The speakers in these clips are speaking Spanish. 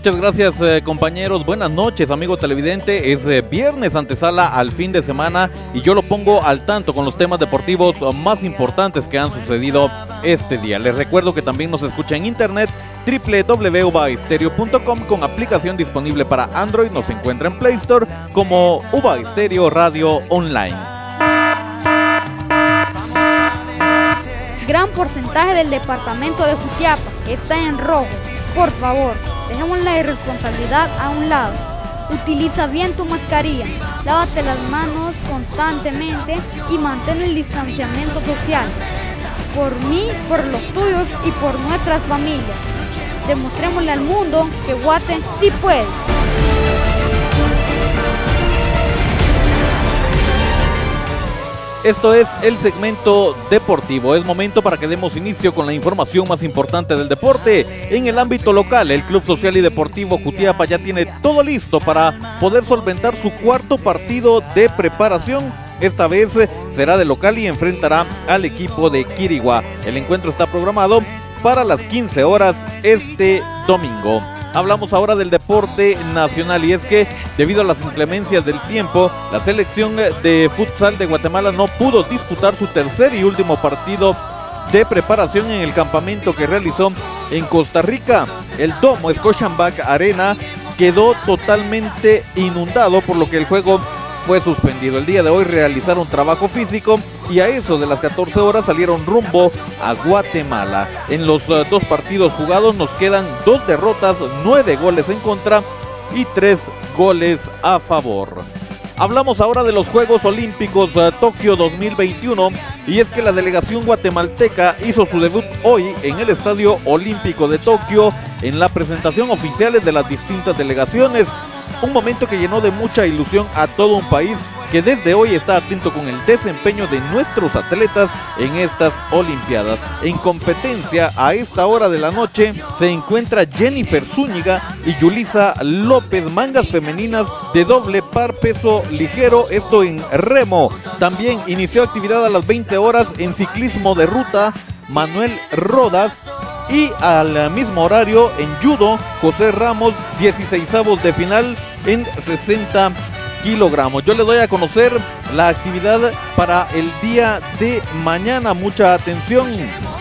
Muchas gracias eh, compañeros, buenas noches amigo televidente, es eh, viernes antesala al fin de semana y yo lo pongo al tanto con los temas deportivos más importantes que han sucedido este día. Les recuerdo que también nos escucha en internet www.ubaistereo.com con aplicación disponible para Android, nos encuentra en Play Store como Uba Radio Online. Gran porcentaje del departamento de Jutiapa está en rojo. Por favor, Dejemos la irresponsabilidad a un lado. Utiliza bien tu mascarilla, lávate las manos constantemente y mantén el distanciamiento social. Por mí, por los tuyos y por nuestras familias. Demostrémosle al mundo que Guate sí puede. Esto es el segmento deportivo. Es momento para que demos inicio con la información más importante del deporte. En el ámbito local, el Club Social y Deportivo Jutiapa ya tiene todo listo para poder solventar su cuarto partido de preparación. Esta vez será de local y enfrentará al equipo de Quirigua. El encuentro está programado para las 15 horas este domingo. Hablamos ahora del deporte nacional y es que debido a las inclemencias del tiempo, la selección de futsal de Guatemala no pudo disputar su tercer y último partido de preparación en el campamento que realizó en Costa Rica. El domo Scotiabank Arena quedó totalmente inundado por lo que el juego fue suspendido. El día de hoy realizaron trabajo físico y a eso de las 14 horas salieron rumbo a Guatemala. En los eh, dos partidos jugados nos quedan dos derrotas, nueve goles en contra y tres goles a favor. Hablamos ahora de los Juegos Olímpicos uh, Tokio 2021 y es que la delegación guatemalteca hizo su debut hoy en el Estadio Olímpico de Tokio en la presentación oficial de las distintas delegaciones. Un momento que llenó de mucha ilusión a todo un país que desde hoy está atento con el desempeño de nuestros atletas en estas Olimpiadas. En competencia a esta hora de la noche se encuentra Jennifer Zúñiga y Yulisa López, mangas femeninas de doble par peso ligero, esto en remo. También inició actividad a las 20 horas en ciclismo de ruta Manuel Rodas y al mismo horario en judo José Ramos 16 de final en 60 kilogramos. Yo le doy a conocer la actividad para el día de mañana. Mucha atención.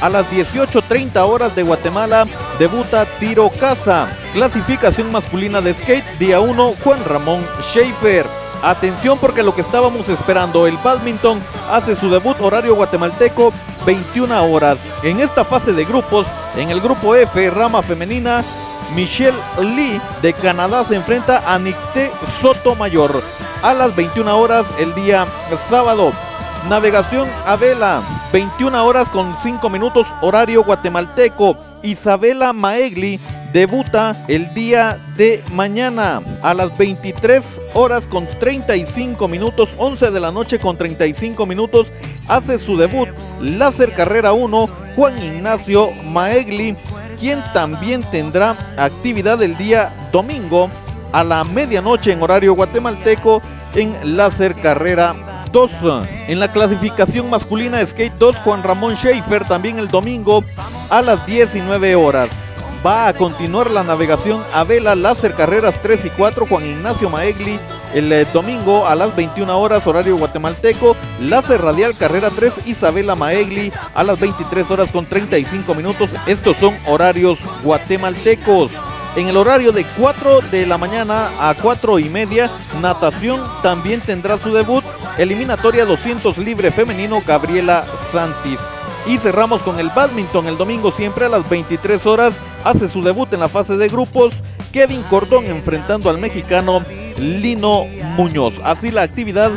A las 18.30 horas de Guatemala debuta Tiro Casa. Clasificación masculina de skate, día 1, Juan Ramón Schaefer. Atención porque lo que estábamos esperando, el badminton hace su debut horario guatemalteco 21 horas. En esta fase de grupos, en el grupo F, rama femenina, Michelle Lee de Canadá se enfrenta a Nicté Sotomayor a las 21 horas el día sábado. Navegación a vela, 21 horas con 5 minutos horario guatemalteco. Isabela Maegli debuta el día de mañana a las 23 horas con 35 minutos, 11 de la noche con 35 minutos, hace su debut Láser Carrera 1, Juan Ignacio Maegli quien también tendrá actividad el día domingo a la medianoche en horario guatemalteco en Láser Carrera 2. En la clasificación masculina Skate 2, Juan Ramón Schaefer también el domingo a las 19 horas. Va a continuar la navegación a vela Láser Carreras 3 y 4, Juan Ignacio Maegli el eh, domingo a las 21 horas horario guatemalteco, Láser Radial Carrera 3 Isabela Maegli a las 23 horas con 35 minutos. Estos son horarios guatemaltecos. En el horario de 4 de la mañana a 4 y media, natación también tendrá su debut. Eliminatoria 200 libre femenino Gabriela Santis. Y cerramos con el badminton el domingo siempre a las 23 horas. Hace su debut en la fase de grupos Kevin Cordón enfrentando al mexicano Lino Muñoz. Así la actividad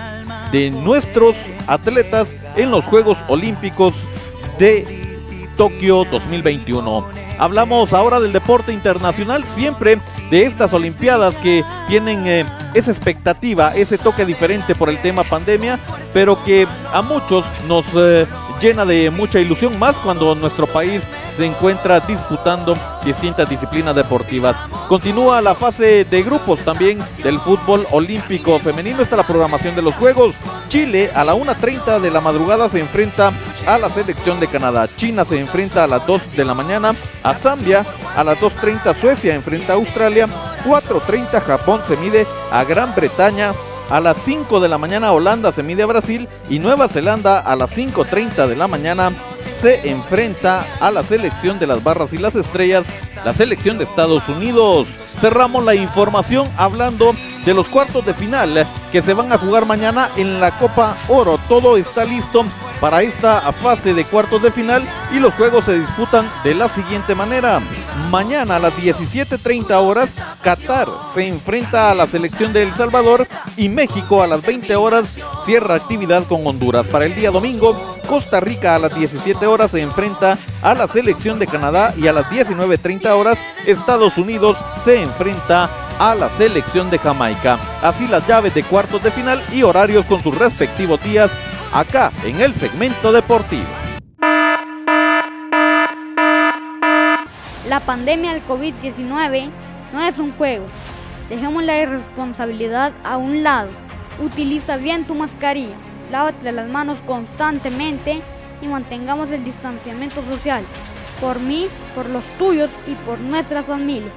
de nuestros atletas en los Juegos Olímpicos de Tokio 2021. Hablamos ahora del deporte internacional, siempre de estas Olimpiadas que tienen eh, esa expectativa, ese toque diferente por el tema pandemia, pero que a muchos nos eh, llena de mucha ilusión más cuando nuestro país se encuentra disputando distintas disciplinas deportivas. Continúa la fase de grupos también del fútbol olímpico femenino. Está la programación de los Juegos. Chile a la 1.30 de la madrugada se enfrenta a la selección de Canadá. China se enfrenta a las 2 de la mañana a Zambia. A las 2.30 Suecia enfrenta a Australia. 4.30 Japón se mide a Gran Bretaña. A las 5 de la mañana Holanda se mide a Brasil y Nueva Zelanda a las 5.30 de la mañana se enfrenta a la selección de las barras y las estrellas, la selección de Estados Unidos. Cerramos la información hablando de los cuartos de final que se van a jugar mañana en la Copa Oro. Todo está listo para esta fase de cuartos de final y los juegos se disputan de la siguiente manera. Mañana a las 17.30 horas, Qatar se enfrenta a la selección de El Salvador y México a las 20 horas cierra actividad con Honduras. Para el día domingo, Costa Rica a las 17 horas se enfrenta a la selección de Canadá y a las 19.30 horas Estados Unidos se enfrenta a la selección de Jamaica. Así las llaves de cuartos de final y horarios con sus respectivos días acá en el segmento deportivo. La pandemia del COVID-19 no es un juego. Dejemos la irresponsabilidad a un lado. Utiliza bien tu mascarilla. Lávate las manos constantemente y mantengamos el distanciamiento social. Por mí, por los tuyos y por nuestra familia.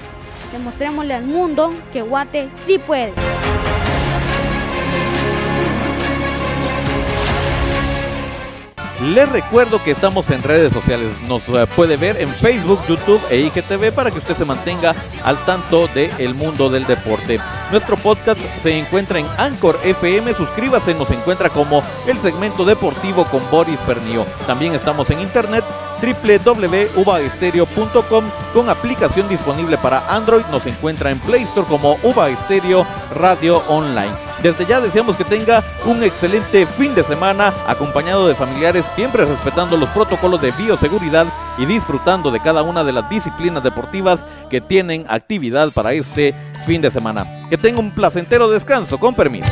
Demostrémosle al mundo que Guate sí puede. Les recuerdo que estamos en redes sociales. Nos eh, puede ver en Facebook, YouTube e IGTV para que usted se mantenga al tanto del mundo del deporte. Nuestro podcast se encuentra en Anchor FM. Suscríbase, nos encuentra como el segmento deportivo con Boris Pernio. También estamos en internet www.uvaestereo.com con aplicación disponible para Android. Nos encuentra en Play Store como Uva Estéreo Radio Online. Desde ya deseamos que tenga un excelente fin de semana acompañado de familiares, siempre respetando los protocolos de bioseguridad y disfrutando de cada una de las disciplinas deportivas que tienen actividad para este fin de semana. Que tenga un placentero descanso, con permiso.